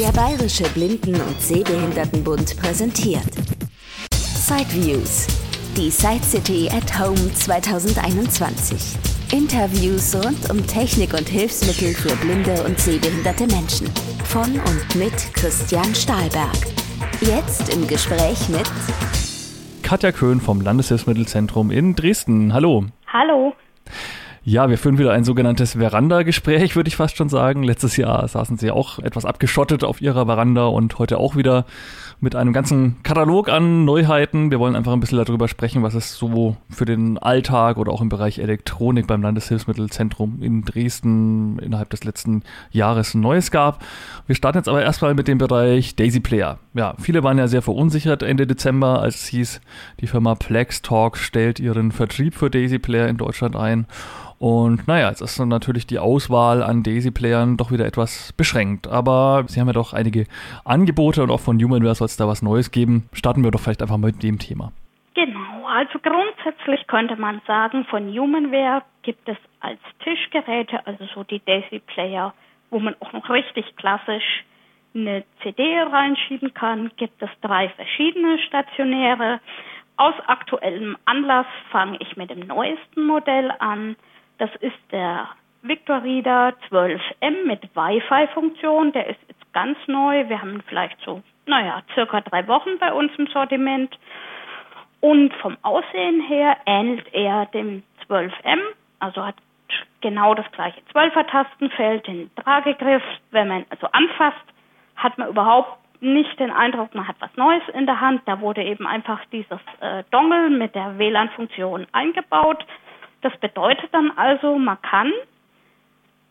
Der Bayerische Blinden- und Sehbehindertenbund präsentiert Sideviews, die Side City at Home 2021. Interviews rund um Technik und Hilfsmittel für blinde und sehbehinderte Menschen. Von und mit Christian Stahlberg. Jetzt im Gespräch mit Katja Köhn vom Landeshilfsmittelzentrum in Dresden. Hallo. Hallo. Ja, wir führen wieder ein sogenanntes Veranda-Gespräch, würde ich fast schon sagen. Letztes Jahr saßen Sie auch etwas abgeschottet auf Ihrer Veranda und heute auch wieder mit einem ganzen Katalog an Neuheiten. Wir wollen einfach ein bisschen darüber sprechen, was es so für den Alltag oder auch im Bereich Elektronik beim Landeshilfsmittelzentrum in Dresden innerhalb des letzten Jahres Neues gab. Wir starten jetzt aber erstmal mit dem Bereich Daisy Player. Ja, viele waren ja sehr verunsichert Ende Dezember, als es hieß, die Firma Plex Talk stellt ihren Vertrieb für Daisy Player in Deutschland ein. Und naja, jetzt ist natürlich die Auswahl an Daisy-Playern doch wieder etwas beschränkt. Aber sie haben ja doch einige Angebote und auch von Humanware soll es da was Neues geben. Starten wir doch vielleicht einfach mal mit dem Thema. Genau, also grundsätzlich könnte man sagen, von Humanware gibt es als Tischgeräte, also so die Daisy-Player, wo man auch noch richtig klassisch eine CD reinschieben kann, gibt es drei verschiedene stationäre. Aus aktuellem Anlass fange ich mit dem neuesten Modell an. Das ist der Victor Reader 12M mit Wi-Fi-Funktion. Der ist jetzt ganz neu. Wir haben vielleicht so, naja, circa drei Wochen bei uns im Sortiment. Und vom Aussehen her ähnelt er dem 12M, also hat genau das gleiche 12er Tastenfeld, den Tragegriff. Wenn man also anfasst, hat man überhaupt nicht den Eindruck, man hat was Neues in der Hand. Da wurde eben einfach dieses äh, Dongle mit der WLAN-Funktion eingebaut. Das bedeutet dann also, man kann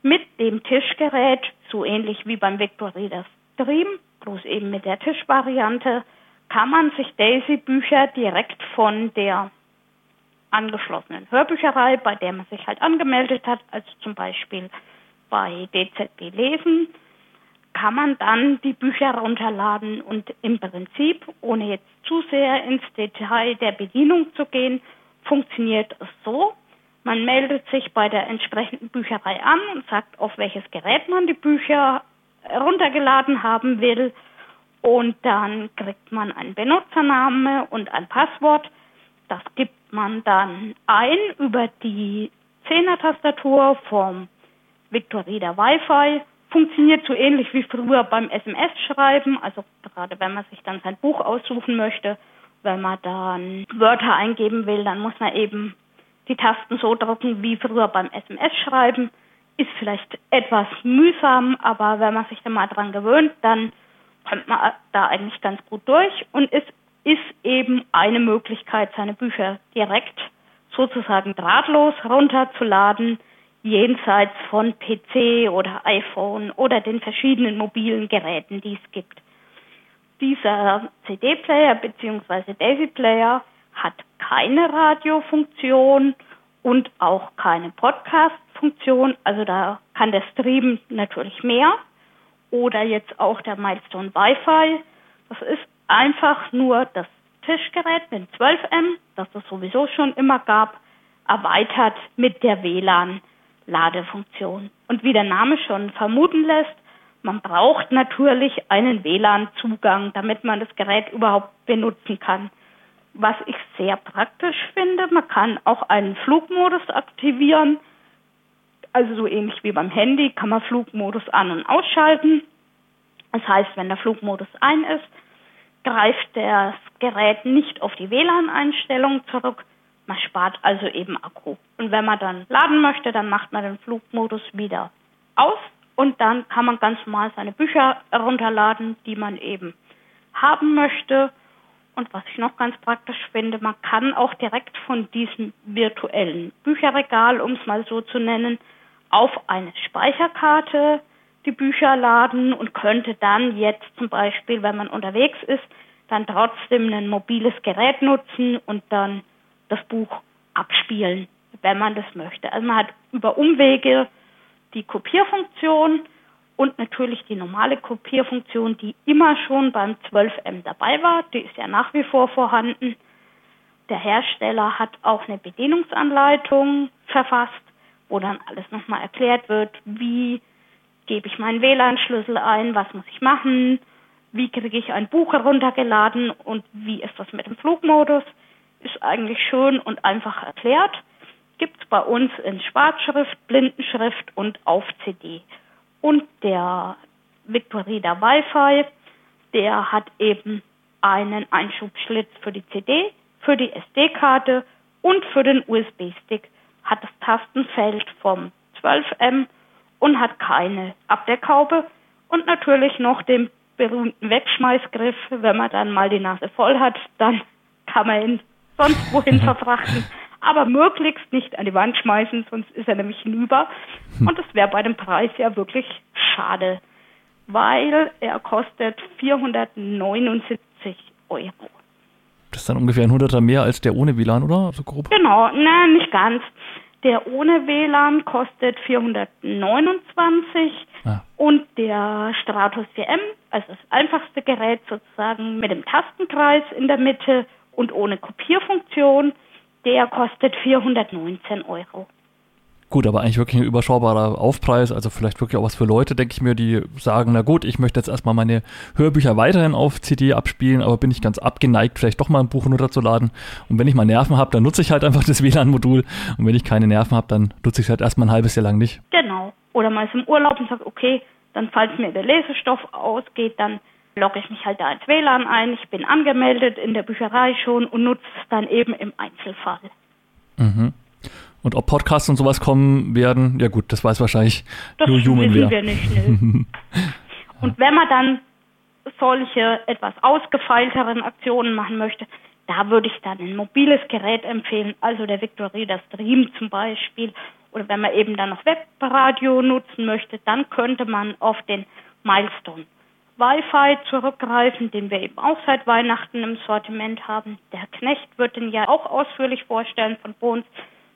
mit dem Tischgerät, so ähnlich wie beim Victor Reader Stream, bloß eben mit der Tischvariante, kann man sich Daisy-Bücher direkt von der angeschlossenen Hörbücherei, bei der man sich halt angemeldet hat, also zum Beispiel bei DZB Lesen, kann man dann die Bücher runterladen und im Prinzip, ohne jetzt zu sehr ins Detail der Bedienung zu gehen, funktioniert es so, man meldet sich bei der entsprechenden Bücherei an und sagt, auf welches Gerät man die Bücher runtergeladen haben will. Und dann kriegt man einen Benutzername und ein Passwort. Das gibt man dann ein über die Zehner-Tastatur vom Victorida Wi-Fi. Funktioniert so ähnlich wie früher beim SMS-Schreiben. Also gerade wenn man sich dann sein Buch aussuchen möchte, wenn man dann Wörter eingeben will, dann muss man eben die Tasten so drücken wie früher beim SMS-Schreiben. Ist vielleicht etwas mühsam, aber wenn man sich dann mal dran gewöhnt, dann kommt man da eigentlich ganz gut durch und es ist eben eine Möglichkeit, seine Bücher direkt sozusagen drahtlos runterzuladen, jenseits von PC oder iPhone oder den verschiedenen mobilen Geräten, die es gibt. Dieser CD-Player bzw. Daisy-Player hat keine Radiofunktion und auch keine Podcast-Funktion. Also da kann der Stream natürlich mehr. Oder jetzt auch der Milestone Wi-Fi. Das ist einfach nur das Tischgerät mit 12M, das es sowieso schon immer gab, erweitert mit der WLAN-Ladefunktion. Und wie der Name schon vermuten lässt, man braucht natürlich einen WLAN-Zugang, damit man das Gerät überhaupt benutzen kann was ich sehr praktisch finde. Man kann auch einen Flugmodus aktivieren. Also so ähnlich wie beim Handy kann man Flugmodus an- und ausschalten. Das heißt, wenn der Flugmodus ein ist, greift das Gerät nicht auf die WLAN-Einstellung zurück. Man spart also eben Akku. Und wenn man dann laden möchte, dann macht man den Flugmodus wieder aus und dann kann man ganz normal seine Bücher herunterladen, die man eben haben möchte und was ich noch ganz praktisch finde, man kann auch direkt von diesem virtuellen Bücherregal, um es mal so zu nennen, auf eine Speicherkarte die Bücher laden und könnte dann jetzt zum Beispiel, wenn man unterwegs ist, dann trotzdem ein mobiles Gerät nutzen und dann das Buch abspielen, wenn man das möchte. Also man hat über Umwege die Kopierfunktion und natürlich die normale Kopierfunktion, die immer schon beim 12M dabei war, die ist ja nach wie vor vorhanden. Der Hersteller hat auch eine Bedienungsanleitung verfasst, wo dann alles nochmal erklärt wird, wie gebe ich meinen WLAN-Schlüssel ein, was muss ich machen, wie kriege ich ein Buch heruntergeladen und wie ist das mit dem Flugmodus, ist eigentlich schön und einfach erklärt. Gibt es bei uns in Schwarzschrift, Blindenschrift und auf CD. Und der Victorida Wi-Fi, der hat eben einen Einschubschlitz für die CD, für die SD-Karte und für den USB-Stick. Hat das Tastenfeld vom 12M und hat keine Abdeckhaube und natürlich noch den berühmten Wegschmeißgriff. Wenn man dann mal die Nase voll hat, dann kann man ihn sonst wohin verfrachten. Aber möglichst nicht an die Wand schmeißen, sonst ist er nämlich hinüber. Hm. Und das wäre bei dem Preis ja wirklich schade, weil er kostet 479 Euro. Das ist dann ungefähr ein Hunderter mehr als der ohne WLAN, oder? So grob? Genau, ne, nicht ganz. Der ohne WLAN kostet 429 ah. und der Stratos 4M, also das einfachste Gerät sozusagen mit dem Tastenkreis in der Mitte und ohne Kopierfunktion, der kostet 419 Euro. Gut, aber eigentlich wirklich ein überschaubarer Aufpreis, also vielleicht wirklich auch was für Leute, denke ich mir, die sagen, na gut, ich möchte jetzt erstmal meine Hörbücher weiterhin auf CD abspielen, aber bin ich ganz abgeneigt, vielleicht doch mal ein Buch runterzuladen. Und wenn ich mal Nerven habe, dann nutze ich halt einfach das WLAN-Modul. Und wenn ich keine Nerven habe, dann nutze ich es halt erstmal ein halbes Jahr lang nicht. Genau. Oder mal ist im Urlaub und sage, okay, dann falls mir der Lesestoff ausgeht, dann logge ich mich halt da ins WLAN ein. Ich bin angemeldet in der Bücherei schon und nutze es dann eben im Einzelfall. Mhm. Und ob Podcasts und sowas kommen werden, ja gut, das weiß wahrscheinlich das nur Humanware. wir nicht, nö. und wenn man dann solche etwas ausgefeilteren Aktionen machen möchte, da würde ich dann ein mobiles Gerät empfehlen, also der Victorida Stream zum Beispiel. Oder wenn man eben dann noch Webradio nutzen möchte, dann könnte man auf den Milestone Wi-Fi zurückgreifen, den wir eben auch seit Weihnachten im Sortiment haben. Der Knecht wird den ja auch ausführlich vorstellen von Bones.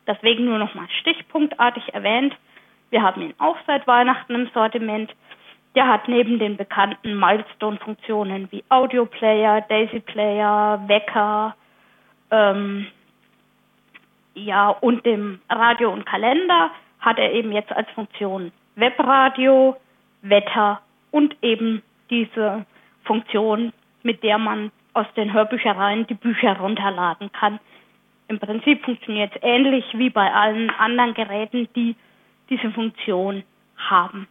Deswegen nur noch mal stichpunktartig erwähnt. Wir haben ihn auch seit Weihnachten im Sortiment. Der hat neben den bekannten Milestone-Funktionen wie Audioplayer, Daisy Player, Wecker, ähm, ja und dem Radio und Kalender hat er eben jetzt als Funktion Webradio, Wetter und eben diese Funktion, mit der man aus den Hörbüchereien die Bücher runterladen kann. Im Prinzip funktioniert es ähnlich wie bei allen anderen Geräten, die diese Funktion haben.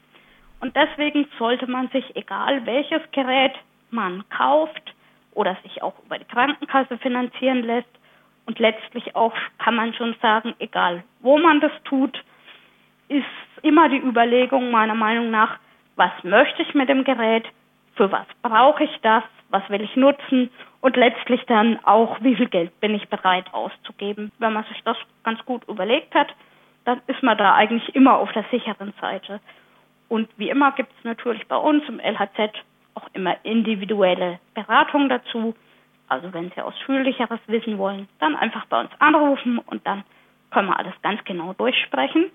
Und deswegen sollte man sich, egal welches Gerät man kauft oder sich auch über die Krankenkasse finanzieren lässt, und letztlich auch kann man schon sagen, egal wo man das tut, ist immer die Überlegung meiner Meinung nach, was möchte ich mit dem Gerät, für was brauche ich das, was will ich nutzen und letztlich dann auch, wie viel Geld bin ich bereit auszugeben. Wenn man sich das ganz gut überlegt hat, dann ist man da eigentlich immer auf der sicheren Seite. Und wie immer gibt es natürlich bei uns im LHZ auch immer individuelle Beratung dazu. Also wenn Sie ausführlicheres wissen wollen, dann einfach bei uns anrufen und dann können wir alles ganz genau durchsprechen.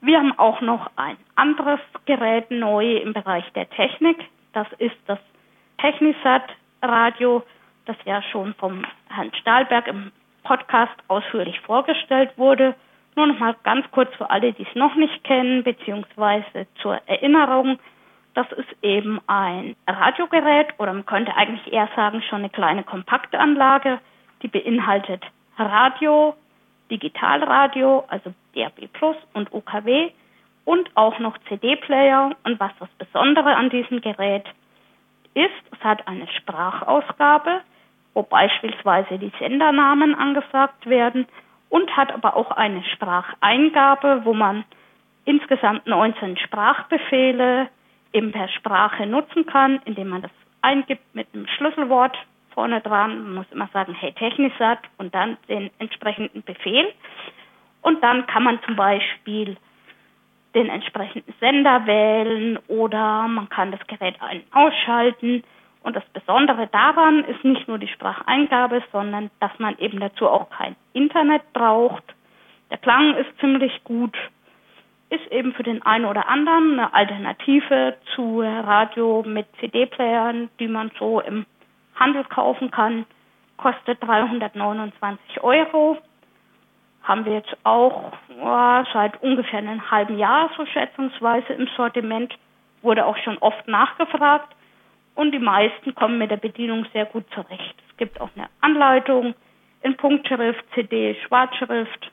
Wir haben auch noch ein anderes Gerät neu im Bereich der Technik. Das ist das Technisat Radio, das ja schon vom Herrn Stahlberg im Podcast ausführlich vorgestellt wurde. Nur noch mal ganz kurz für alle, die es noch nicht kennen, beziehungsweise zur Erinnerung. Das ist eben ein Radiogerät oder man könnte eigentlich eher sagen schon eine kleine Kompaktanlage, die beinhaltet Radio, Digitalradio, also DAB Plus und UKW und auch noch CD-Player. Und was das Besondere an diesem Gerät ist, es hat eine Sprachausgabe, wo beispielsweise die Sendernamen angesagt werden und hat aber auch eine Spracheingabe, wo man insgesamt 19 Sprachbefehle eben per Sprache nutzen kann, indem man das eingibt mit einem Schlüsselwort vorne dran. Man muss immer sagen, hey Technisat und dann den entsprechenden Befehl. Und dann kann man zum Beispiel den entsprechenden Sender wählen oder man kann das Gerät ein- ausschalten. Und das Besondere daran ist nicht nur die Spracheingabe, sondern dass man eben dazu auch kein Internet braucht. Der Klang ist ziemlich gut, ist eben für den einen oder anderen eine Alternative zu Radio mit CD-Playern, die man so im Handel kaufen kann. Kostet 329 Euro haben wir jetzt auch oh, seit ungefähr einem halben Jahr so schätzungsweise im Sortiment. Wurde auch schon oft nachgefragt und die meisten kommen mit der Bedienung sehr gut zurecht. Es gibt auch eine Anleitung in Punktschrift, CD, Schwarzschrift.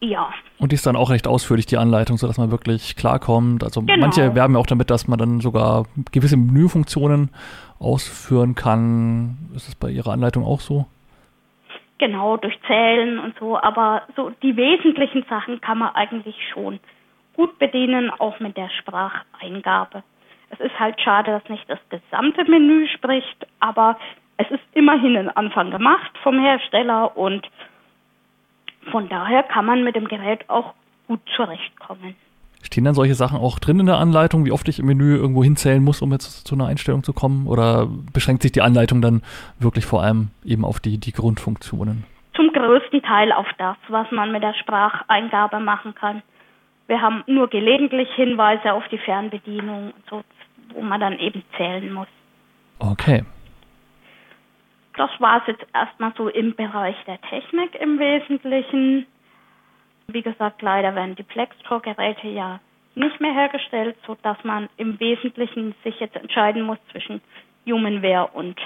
Ja. Und die ist dann auch recht ausführlich, die Anleitung, sodass man wirklich klarkommt. Also genau. manche werben ja auch damit, dass man dann sogar gewisse Menüfunktionen ausführen kann. Ist das bei Ihrer Anleitung auch so? Genau, durch Zählen und so. Aber so die wesentlichen Sachen kann man eigentlich schon gut bedienen, auch mit der Spracheingabe. Es ist halt schade, dass nicht das gesamte Menü spricht, aber es ist immerhin ein Anfang gemacht vom Hersteller und von daher kann man mit dem Gerät auch gut zurechtkommen. Stehen dann solche Sachen auch drin in der Anleitung, wie oft ich im Menü irgendwo hinzählen muss, um jetzt zu einer Einstellung zu kommen? Oder beschränkt sich die Anleitung dann wirklich vor allem eben auf die, die Grundfunktionen? Zum größten Teil auf das, was man mit der Spracheingabe machen kann. Wir haben nur gelegentlich Hinweise auf die Fernbedienung, so, wo man dann eben zählen muss. Okay. Das war es jetzt erstmal so im Bereich der Technik im Wesentlichen. Wie gesagt, leider werden die Plextor-Geräte ja nicht mehr hergestellt, sodass man im Wesentlichen sich jetzt entscheiden muss zwischen Humanware und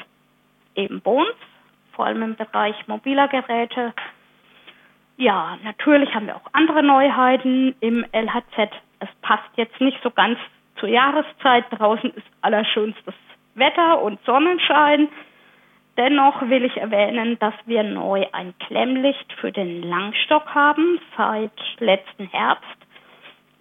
eben Bones, vor allem im Bereich mobiler Geräte. Ja, natürlich haben wir auch andere Neuheiten im LHZ. Es passt jetzt nicht so ganz zur Jahreszeit. Draußen ist allerschönstes Wetter und Sonnenschein. Dennoch will ich erwähnen, dass wir neu ein Klemmlicht für den Langstock haben seit letzten Herbst.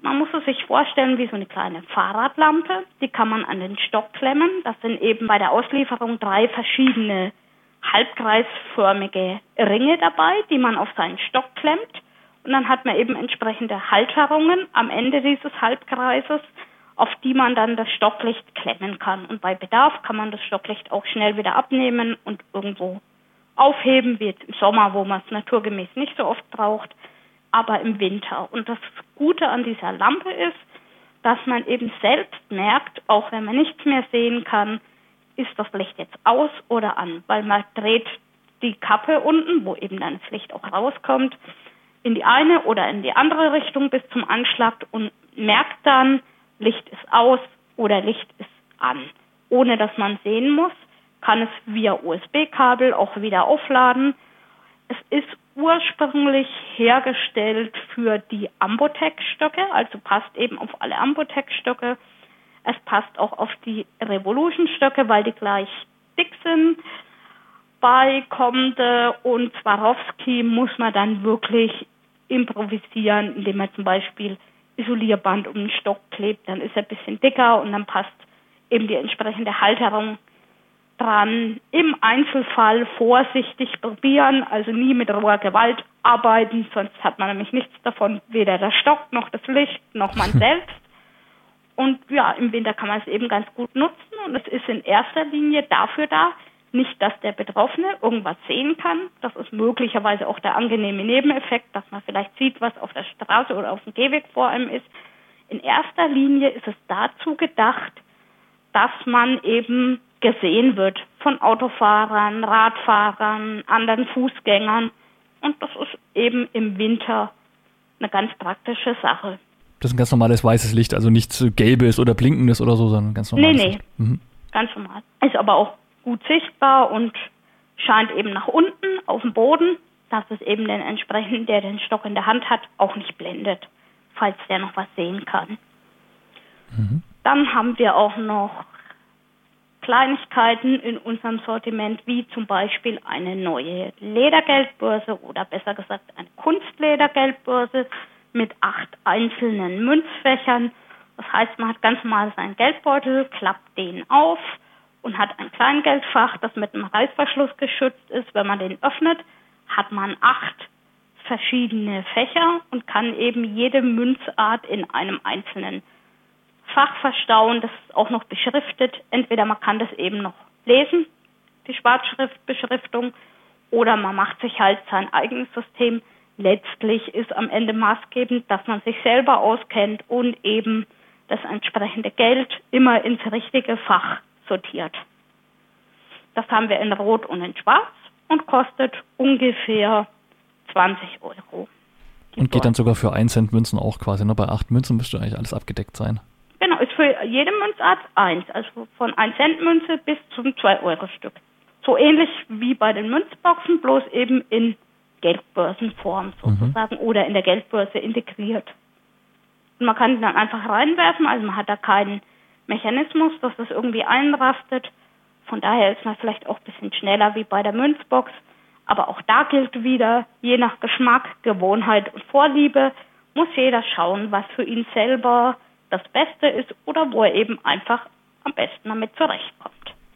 Man muss es sich vorstellen wie so eine kleine Fahrradlampe. Die kann man an den Stock klemmen. Das sind eben bei der Auslieferung drei verschiedene halbkreisförmige Ringe dabei, die man auf seinen Stock klemmt. Und dann hat man eben entsprechende Halterungen am Ende dieses Halbkreises, auf die man dann das Stocklicht klemmen kann. Und bei Bedarf kann man das Stocklicht auch schnell wieder abnehmen und irgendwo aufheben, wie jetzt im Sommer, wo man es naturgemäß nicht so oft braucht, aber im Winter. Und das Gute an dieser Lampe ist, dass man eben selbst merkt, auch wenn man nichts mehr sehen kann, ist das Licht jetzt aus oder an, weil man dreht die Kappe unten, wo eben dann das Licht auch rauskommt, in die eine oder in die andere Richtung bis zum Anschlag und merkt dann, Licht ist aus oder Licht ist an. Ohne dass man sehen muss, kann es via USB-Kabel auch wieder aufladen. Es ist ursprünglich hergestellt für die Ambotech-Stöcke, also passt eben auf alle Ambotech-Stöcke. Es passt auch auf die Revolution-Stöcke, weil die gleich dick sind. Bei Comde und Swarovski muss man dann wirklich improvisieren, indem man zum Beispiel Isolierband um den Stock klebt, dann ist er ein bisschen dicker und dann passt eben die entsprechende Halterung dran. Im Einzelfall vorsichtig probieren, also nie mit roher Gewalt arbeiten, sonst hat man nämlich nichts davon, weder der Stock noch das Licht noch man selbst. Und ja, im Winter kann man es eben ganz gut nutzen und es ist in erster Linie dafür da, nicht, dass der Betroffene irgendwas sehen kann. Das ist möglicherweise auch der angenehme Nebeneffekt, dass man vielleicht sieht, was auf der Straße oder auf dem Gehweg vor einem ist. In erster Linie ist es dazu gedacht, dass man eben gesehen wird von Autofahrern, Radfahrern, anderen Fußgängern. Und das ist eben im Winter eine ganz praktische Sache. Das ist ein ganz normales weißes Licht, also nichts gelbes oder blinkendes oder so, sondern ganz normales nee, nee. Mhm. Ganz normal. Ist aber auch gut sichtbar und scheint eben nach unten auf dem Boden, dass es eben den entsprechenden, der den Stock in der Hand hat, auch nicht blendet, falls der noch was sehen kann. Mhm. Dann haben wir auch noch Kleinigkeiten in unserem Sortiment, wie zum Beispiel eine neue Ledergeldbörse oder besser gesagt eine Kunstledergeldbörse mit acht einzelnen Münzfächern. Das heißt, man hat ganz normal seinen Geldbeutel, klappt den auf, und hat ein Kleingeldfach, das mit einem Reißverschluss geschützt ist. Wenn man den öffnet, hat man acht verschiedene Fächer und kann eben jede Münzart in einem einzelnen Fach verstauen. Das ist auch noch beschriftet. Entweder man kann das eben noch lesen, die Schwarzschriftbeschriftung, oder man macht sich halt sein eigenes System. Letztlich ist am Ende maßgebend, dass man sich selber auskennt und eben das entsprechende Geld immer ins richtige Fach sortiert. Das haben wir in Rot und in Schwarz und kostet ungefähr 20 Euro. Und geht dann sogar für 1 Cent Münzen auch quasi. Ne? Bei 8 Münzen müsste eigentlich alles abgedeckt sein. Genau, ist für jede Münzart 1. Also von 1 Cent Münze bis zum 2 Euro Stück. So ähnlich wie bei den Münzboxen, bloß eben in Geldbörsenform mhm. sozusagen mhm. oder in der Geldbörse integriert. Und man kann sie dann einfach reinwerfen, also man hat da keinen Mechanismus, dass das irgendwie einrastet. Von daher ist man vielleicht auch ein bisschen schneller wie bei der Münzbox. Aber auch da gilt wieder, je nach Geschmack, Gewohnheit und Vorliebe, muss jeder schauen, was für ihn selber das Beste ist oder wo er eben einfach am besten damit zurechtkommt.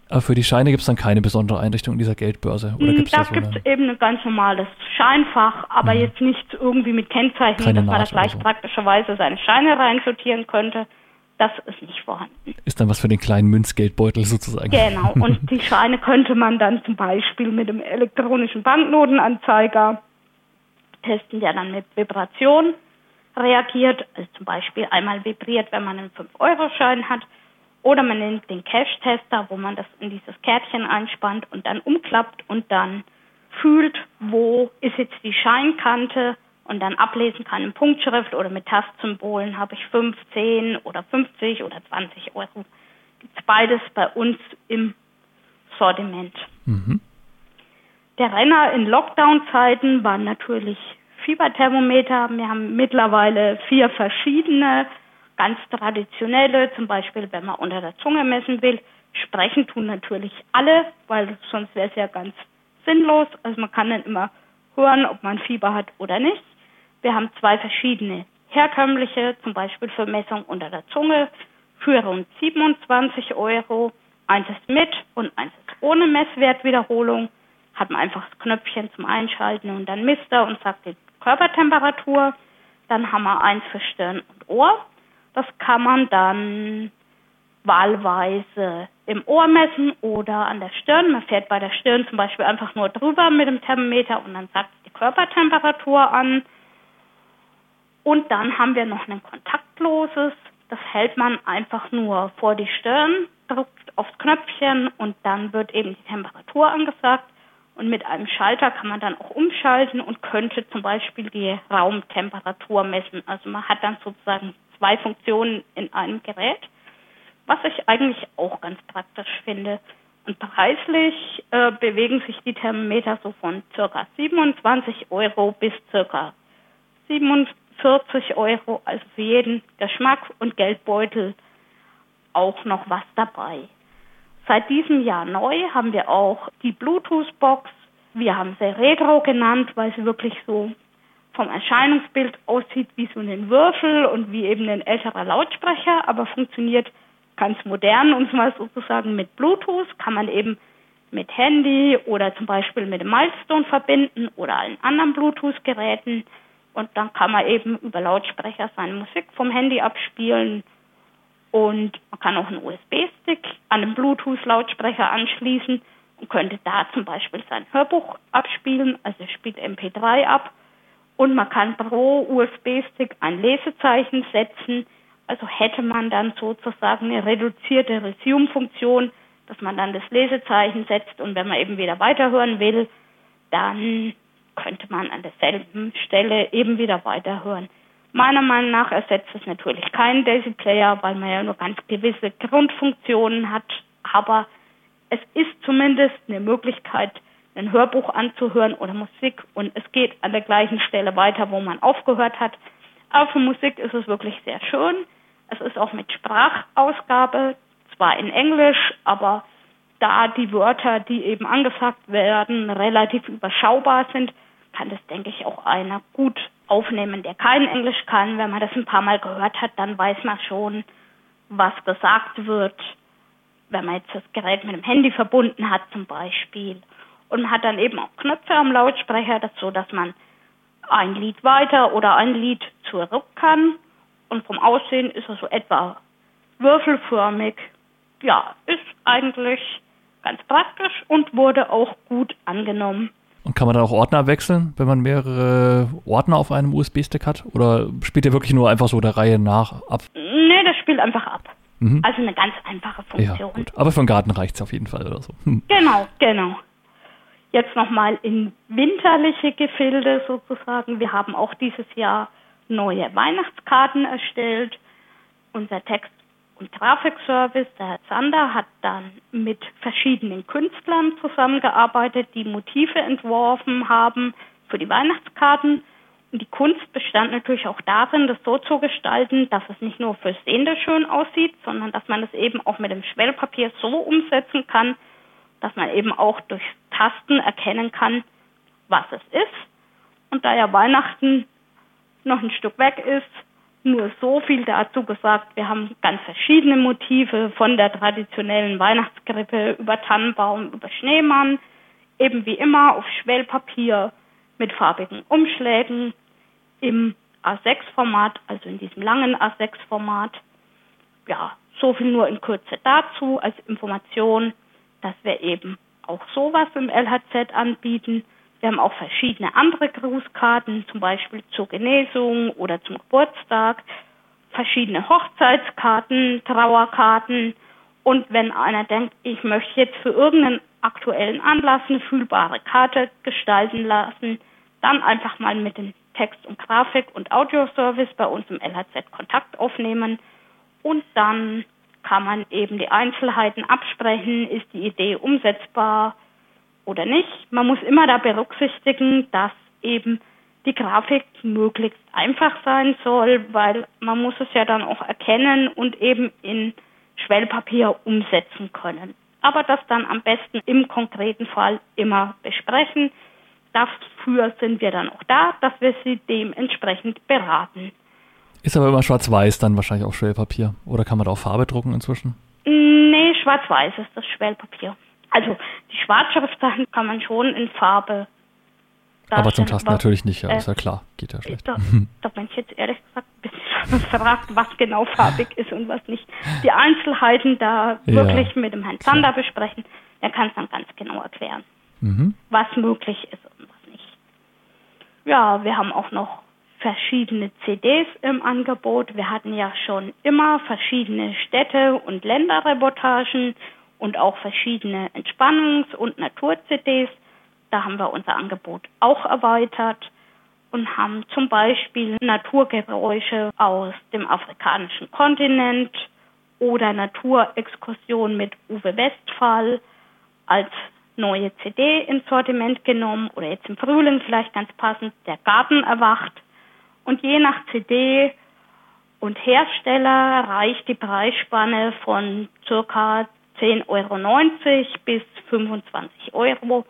Aber für die Scheine gibt es dann keine besondere Einrichtung in dieser Geldbörse? Oder gibt's da gibt es eben ein ganz normales Scheinfach, aber mhm. jetzt nicht irgendwie mit Kennzeichen, keine dass man da gleich so. praktischerweise seine Scheine reinsortieren könnte. Das ist nicht vorhanden. Ist dann was für den kleinen Münzgeldbeutel sozusagen. Genau, und die Scheine könnte man dann zum Beispiel mit dem elektronischen Banknotenanzeiger testen, der dann mit Vibration reagiert. Also zum Beispiel einmal vibriert, wenn man einen 5-Euro-Schein hat. Oder man nimmt den Cash-Tester, wo man das in dieses Kärtchen einspannt und dann umklappt und dann fühlt, wo ist jetzt die Scheinkante und dann ablesen kann in Punktschrift oder mit Tastsymbolen habe ich 15 oder 50 oder 20 Euro. Gibt beides bei uns im Sortiment. Mhm. Der Renner in Lockdown-Zeiten war natürlich Fieberthermometer. Wir haben mittlerweile vier verschiedene, ganz traditionelle, zum Beispiel wenn man unter der Zunge messen will. Sprechen tun natürlich alle, weil sonst wäre es ja ganz sinnlos. Also man kann dann immer hören, ob man Fieber hat oder nicht. Wir haben zwei verschiedene herkömmliche, zum Beispiel für Messung unter der Zunge, für rund 27 Euro. Eins ist mit und eins ist ohne Messwertwiederholung. Hat man einfach das Knöpfchen zum Einschalten und dann misst er und sagt die Körpertemperatur. Dann haben wir eins für Stirn und Ohr. Das kann man dann wahlweise im Ohr messen oder an der Stirn. Man fährt bei der Stirn zum Beispiel einfach nur drüber mit dem Thermometer und dann sagt die Körpertemperatur an. Und dann haben wir noch ein kontaktloses. Das hält man einfach nur vor die Stirn, drückt aufs Knöpfchen und dann wird eben die Temperatur angesagt. Und mit einem Schalter kann man dann auch umschalten und könnte zum Beispiel die Raumtemperatur messen. Also man hat dann sozusagen zwei Funktionen in einem Gerät, was ich eigentlich auch ganz praktisch finde. Und preislich äh, bewegen sich die Thermometer so von circa 27 Euro bis circa 47 40 Euro, also für jeden Geschmack und Geldbeutel auch noch was dabei. Seit diesem Jahr neu haben wir auch die Bluetooth-Box. Wir haben sie Retro genannt, weil sie wirklich so vom Erscheinungsbild aussieht wie so ein Würfel und wie eben ein älterer Lautsprecher, aber funktioniert ganz modern und mal sozusagen mit Bluetooth kann man eben mit Handy oder zum Beispiel mit dem Milestone verbinden oder allen anderen Bluetooth-Geräten. Und dann kann man eben über Lautsprecher seine Musik vom Handy abspielen. Und man kann auch einen USB-Stick an den Bluetooth-Lautsprecher anschließen und könnte da zum Beispiel sein Hörbuch abspielen, also spielt MP3 ab. Und man kann pro USB-Stick ein Lesezeichen setzen. Also hätte man dann sozusagen eine reduzierte Resume-Funktion, dass man dann das Lesezeichen setzt und wenn man eben wieder weiterhören will, dann könnte man an derselben Stelle eben wieder weiterhören. Meiner Meinung nach ersetzt es natürlich keinen Daisy Player, weil man ja nur ganz gewisse Grundfunktionen hat. Aber es ist zumindest eine Möglichkeit, ein Hörbuch anzuhören oder Musik und es geht an der gleichen Stelle weiter, wo man aufgehört hat. Aber für Musik ist es wirklich sehr schön. Es ist auch mit Sprachausgabe, zwar in Englisch, aber da die Wörter, die eben angesagt werden, relativ überschaubar sind, kann das, denke ich, auch einer gut aufnehmen, der kein Englisch kann. Wenn man das ein paar Mal gehört hat, dann weiß man schon, was gesagt wird. Wenn man jetzt das Gerät mit dem Handy verbunden hat zum Beispiel. Und man hat dann eben auch Knöpfe am Lautsprecher dazu, dass man ein Lied weiter oder ein Lied zurück kann. Und vom Aussehen ist er so etwa würfelförmig. Ja, ist eigentlich ganz praktisch und wurde auch gut angenommen. Und kann man dann auch Ordner wechseln, wenn man mehrere Ordner auf einem USB-Stick hat? Oder spielt der wirklich nur einfach so der Reihe nach ab? Nee, das spielt einfach ab. Mhm. Also eine ganz einfache Funktion. Ja, gut. Aber für den Garten reicht es auf jeden Fall oder so. Hm. Genau, genau. jetzt nochmal in winterliche Gefilde sozusagen. Wir haben auch dieses Jahr neue Weihnachtskarten erstellt. Unser Text- und Grafikservice, der Herr Zander, hat dann mit verschiedenen Künstlern zusammengearbeitet, die Motive entworfen haben für die Weihnachtskarten. Und die Kunst bestand natürlich auch darin, das so zu gestalten, dass es nicht nur für Sehende schön aussieht, sondern dass man es eben auch mit dem Schwellpapier so umsetzen kann, dass man eben auch durch Tasten erkennen kann, was es ist. Und da ja Weihnachten noch ein Stück weg ist, nur so viel dazu gesagt. Wir haben ganz verschiedene Motive von der traditionellen Weihnachtskrippe über Tannenbaum, über Schneemann, eben wie immer auf Schwellpapier mit farbigen Umschlägen im A6-Format, also in diesem langen A6-Format. Ja, so viel nur in Kürze dazu als Information, dass wir eben auch sowas im LHZ anbieten. Wir haben auch verschiedene andere Grußkarten, zum Beispiel zur Genesung oder zum Geburtstag, verschiedene Hochzeitskarten, Trauerkarten. Und wenn einer denkt, ich möchte jetzt für irgendeinen aktuellen Anlass eine fühlbare Karte gestalten lassen, dann einfach mal mit dem Text- und Grafik- und Audioservice bei uns im LHZ Kontakt aufnehmen. Und dann kann man eben die Einzelheiten absprechen, ist die Idee umsetzbar oder nicht. Man muss immer da berücksichtigen, dass eben die Grafik möglichst einfach sein soll, weil man muss es ja dann auch erkennen und eben in Schwellpapier umsetzen können. Aber das dann am besten im konkreten Fall immer besprechen dafür sind wir dann auch da, dass wir sie dementsprechend beraten. Ist aber immer schwarz-weiß dann wahrscheinlich auch Schwellpapier. Oder kann man da auch Farbe drucken inzwischen? Nee, schwarz-weiß ist das Schwellpapier. Also die Schwarzschriftsachen kann man schon in Farbe aber zum Tasten natürlich nicht, ja, äh, ist ja klar, geht ja schlecht. Da, da bin ich jetzt ehrlich gesagt ein bisschen verragt, was genau farbig ist und was nicht. Die Einzelheiten da ja, wirklich mit dem Herrn Zander besprechen, der kann es dann ganz genau erklären, mhm. was möglich ist ja, wir haben auch noch verschiedene CDs im Angebot. Wir hatten ja schon immer verschiedene Städte- und Länderreportagen und auch verschiedene Entspannungs- und Natur-CDs. Da haben wir unser Angebot auch erweitert und haben zum Beispiel Naturgeräusche aus dem afrikanischen Kontinent oder Naturexkursion mit Uwe Westphal als neue CD ins Sortiment genommen oder jetzt im Frühling vielleicht ganz passend der Garten erwacht. Und je nach CD und Hersteller reicht die Preisspanne von ca. 10,90 Euro bis 25 Euro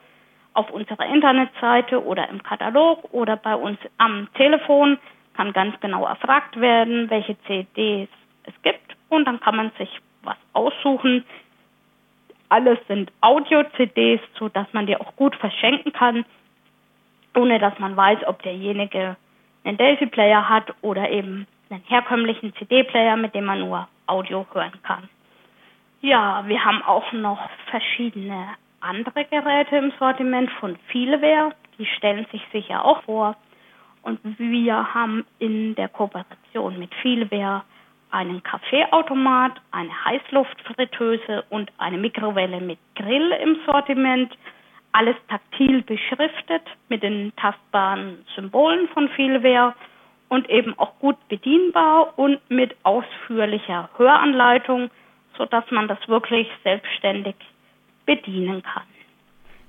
auf unserer Internetseite oder im Katalog oder bei uns am Telefon. Kann ganz genau erfragt werden, welche CDs es gibt. Und dann kann man sich was aussuchen, alles sind Audio-CDs, so dass man die auch gut verschenken kann, ohne dass man weiß, ob derjenige einen Delphi-Player hat oder eben einen herkömmlichen CD-Player, mit dem man nur Audio hören kann. Ja, wir haben auch noch verschiedene andere Geräte im Sortiment von Vieleware. Die stellen sich sicher auch vor. Und wir haben in der Kooperation mit Vieleware einen Kaffeeautomat, eine Heißluftfritteuse und eine Mikrowelle mit Grill im Sortiment. Alles taktil beschriftet mit den tastbaren Symbolen von Vielware und eben auch gut bedienbar und mit ausführlicher Höranleitung, sodass man das wirklich selbstständig bedienen kann.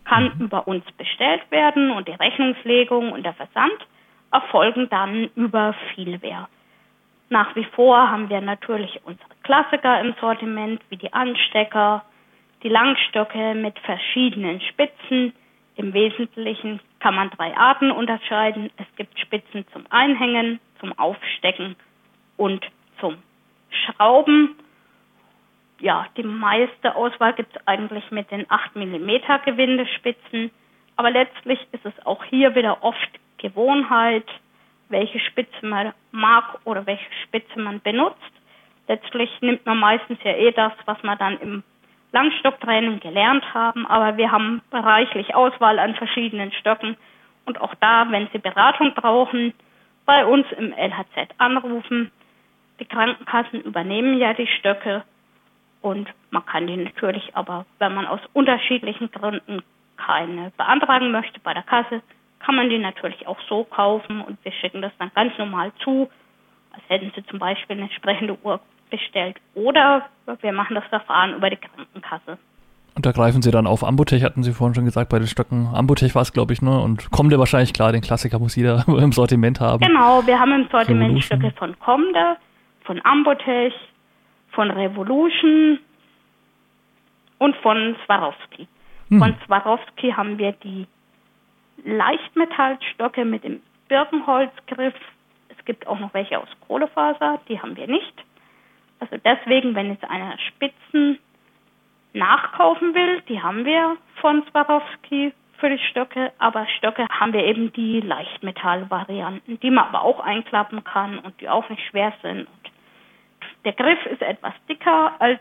Kann mhm. über uns bestellt werden und die Rechnungslegung und der Versand erfolgen dann über Vielware. Nach wie vor haben wir natürlich unsere Klassiker im Sortiment, wie die Anstecker, die Langstöcke mit verschiedenen Spitzen. Im Wesentlichen kann man drei Arten unterscheiden. Es gibt Spitzen zum Einhängen, zum Aufstecken und zum Schrauben. Ja, die meiste Auswahl gibt es eigentlich mit den 8 mm Gewindespitzen. Aber letztlich ist es auch hier wieder oft Gewohnheit, welche Spitze man mag oder welche Spitze man benutzt. Letztlich nimmt man meistens ja eh das, was man dann im Langstocktraining gelernt haben, aber wir haben reichlich Auswahl an verschiedenen Stöcken und auch da, wenn Sie Beratung brauchen, bei uns im LHZ anrufen. Die Krankenkassen übernehmen ja die Stöcke und man kann die natürlich aber, wenn man aus unterschiedlichen Gründen keine beantragen möchte bei der Kasse, kann man die natürlich auch so kaufen und wir schicken das dann ganz normal zu, als hätten Sie zum Beispiel eine entsprechende Uhr bestellt. Oder wir machen das Verfahren über die Krankenkasse. Und da greifen Sie dann auf Ambotech, hatten Sie vorhin schon gesagt, bei den Stöcken. Ambotech war es, glaube ich, ne? Und Comde wahrscheinlich, klar, den Klassiker muss jeder im Sortiment haben. Genau, wir haben im Sortiment Revolution. Stöcke von Comde, von Ambotech, von Revolution und von Swarovski. Hm. Von Swarovski haben wir die Leichtmetallstöcke mit dem Birkenholzgriff. Es gibt auch noch welche aus Kohlefaser, die haben wir nicht. Also deswegen, wenn jetzt einer Spitzen nachkaufen will, die haben wir von Swarovski für die Stöcke, aber Stöcke haben wir eben die Leichtmetallvarianten, die man aber auch einklappen kann und die auch nicht schwer sind. Der Griff ist etwas dicker als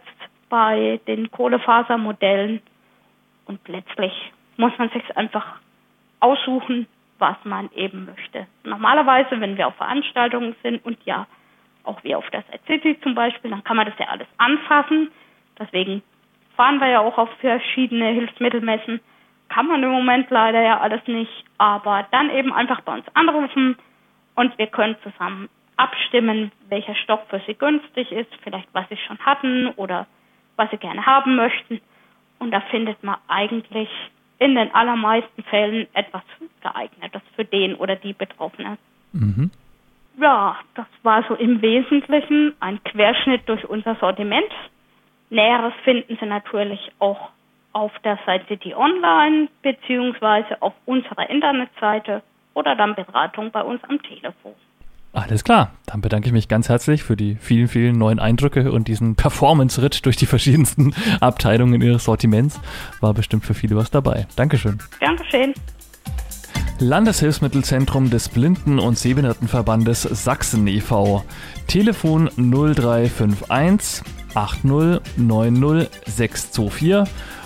bei den Kohlefasermodellen und letztlich muss man sich einfach aussuchen, was man eben möchte. Normalerweise, wenn wir auf Veranstaltungen sind und ja auch wie auf der Side City zum Beispiel, dann kann man das ja alles anfassen. Deswegen fahren wir ja auch auf verschiedene Hilfsmittelmessen. Kann man im Moment leider ja alles nicht, aber dann eben einfach bei uns anrufen und wir können zusammen abstimmen, welcher Stock für Sie günstig ist, vielleicht was Sie schon hatten oder was Sie gerne haben möchten. Und da findet man eigentlich in den allermeisten Fällen etwas geeignetes für den oder die Betroffene. Mhm. Ja, das war so im Wesentlichen ein Querschnitt durch unser Sortiment. Näheres finden Sie natürlich auch auf der Seite City Online beziehungsweise auf unserer Internetseite oder dann Beratung bei uns am Telefon. Alles klar, dann bedanke ich mich ganz herzlich für die vielen, vielen neuen Eindrücke und diesen Performance-Ritt durch die verschiedensten Abteilungen Ihres Sortiments. War bestimmt für viele was dabei. Dankeschön. Dankeschön. Landeshilfsmittelzentrum des Blinden- und Sehbehindertenverbandes Sachsen e.V. Telefon 0351 80 90 624